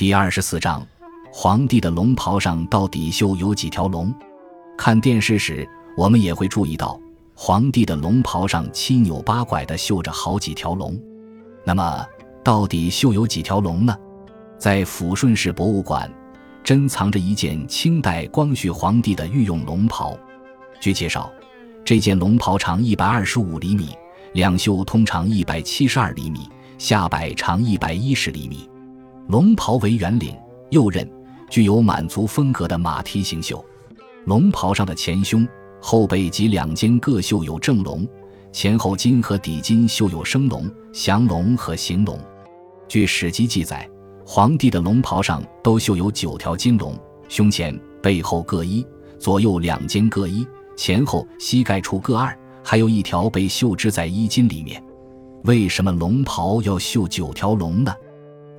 第二十四章，皇帝的龙袍上到底绣有几条龙？看电视时，我们也会注意到，皇帝的龙袍上七扭八拐地绣着好几条龙。那么，到底绣有几条龙呢？在抚顺市博物馆，珍藏着一件清代光绪皇帝的御用龙袍。据介绍，这件龙袍长一百二十五厘米，两袖通长一百七十二厘米，下摆长一百一十厘米。龙袍为圆领、右衽，具有满族风格的马蹄形绣。龙袍上的前胸、后背及两肩各绣有正龙，前后襟和底襟绣有升龙、降龙和行龙。据史籍记载，皇帝的龙袍上都绣有九条金龙，胸前、背后各一，左右两肩各一，前后膝盖处各二，还有一条被绣织在衣襟里面。为什么龙袍要绣九条龙呢？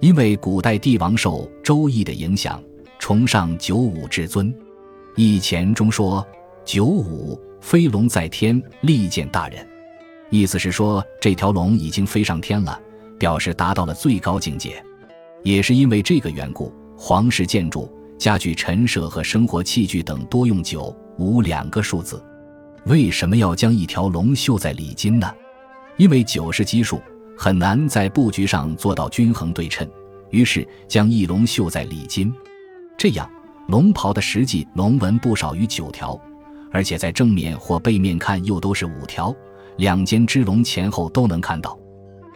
因为古代帝王受《周易》的影响，崇尚九五至尊，《易钱》中说：“九五飞龙在天，利见大人。”意思是说这条龙已经飞上天了，表示达到了最高境界。也是因为这个缘故，皇室建筑、家具陈设和生活器具等多用九五两个数字。为什么要将一条龙绣在里襟呢？因为九是奇数。很难在布局上做到均衡对称，于是将翼龙绣在里襟，这样龙袍的实际龙纹不少于九条，而且在正面或背面看又都是五条，两肩之龙前后都能看到，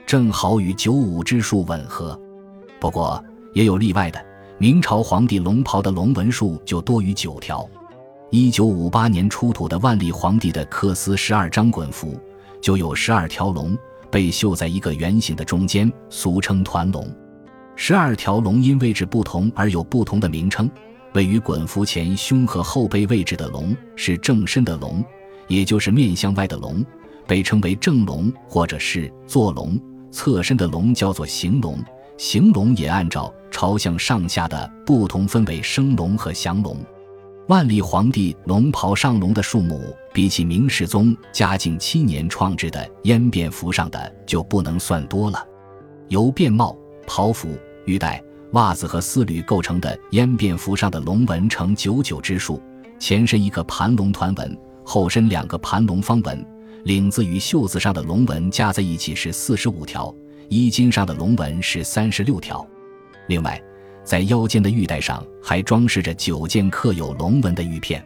正好与九五之数吻合。不过也有例外的，明朝皇帝龙袍的龙纹数就多于九条。一九五八年出土的万历皇帝的缂丝十二张衮服就有十二条龙。被绣在一个圆形的中间，俗称团龙。十二条龙因位置不同而有不同的名称。位于衮服前胸和后背位置的龙是正身的龙，也就是面向外的龙，被称为正龙或者是坐龙。侧身的龙叫做行龙，行龙也按照朝向上下的不同分为升龙和降龙。万历皇帝龙袍上龙的数目，比起明世宗嘉靖七年创制的烟便服上的就不能算多了。由便帽、袍服、玉带、袜子和丝缕构成的烟便服上的龙纹呈九九之数，前身一个盘龙团纹，后身两个盘龙方纹，领子与袖子上的龙纹加在一起是四十五条，衣襟上的龙纹是三十六条。另外。在腰间的玉带上还装饰着九件刻有龙纹的玉片。